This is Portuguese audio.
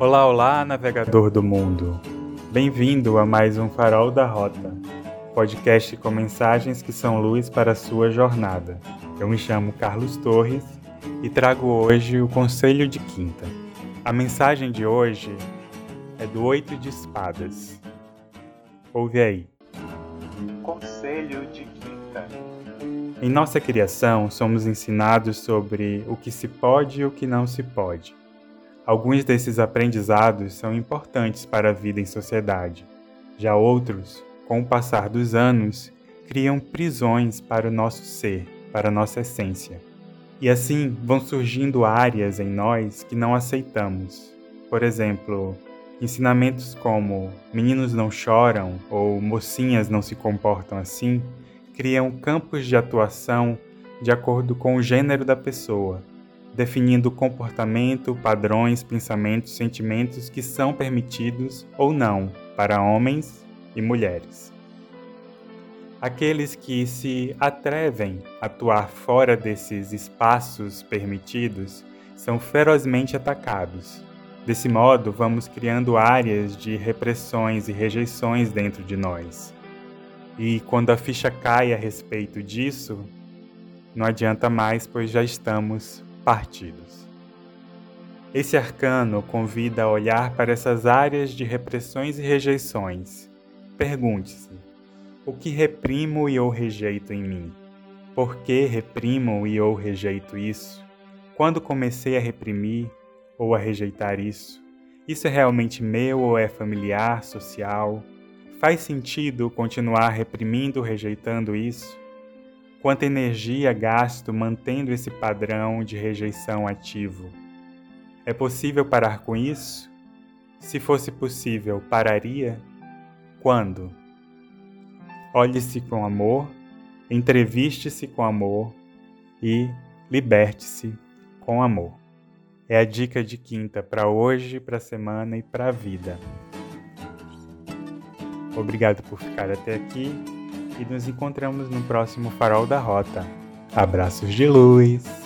Olá, olá, navegador do mundo. Bem-vindo a mais um Farol da Rota, podcast com mensagens que são luz para a sua jornada. Eu me chamo Carlos Torres e trago hoje o Conselho de Quinta. A mensagem de hoje é do Oito de Espadas. Ouve aí. Conselho de Quinta. Em nossa criação, somos ensinados sobre o que se pode e o que não se pode Alguns desses aprendizados são importantes para a vida em sociedade. Já outros, com o passar dos anos, criam prisões para o nosso ser, para a nossa essência. E assim vão surgindo áreas em nós que não aceitamos. Por exemplo, ensinamentos como meninos não choram ou mocinhas não se comportam assim criam campos de atuação de acordo com o gênero da pessoa, definindo comportamento, padrões, pensamentos, sentimentos que são permitidos ou não para homens e mulheres. Aqueles que se atrevem a atuar fora desses espaços permitidos são ferozmente atacados. Desse modo, vamos criando áreas de repressões e rejeições dentro de nós. E quando a ficha cai a respeito disso, não adianta mais, pois já estamos partidos. Esse arcano convida a olhar para essas áreas de repressões e rejeições. Pergunte-se: o que reprimo e ou rejeito em mim? Por que reprimo e ou rejeito isso? Quando comecei a reprimir ou a rejeitar isso? Isso é realmente meu ou é familiar, social? Faz sentido continuar reprimindo, rejeitando isso? Quanta energia gasto mantendo esse padrão de rejeição ativo? É possível parar com isso? Se fosse possível, pararia? Quando? Olhe-se com amor, entreviste-se com amor e liberte-se com amor. É a dica de quinta para hoje, para a semana e para a vida. Obrigado por ficar até aqui e nos encontramos no próximo Farol da Rota. Abraços de luz!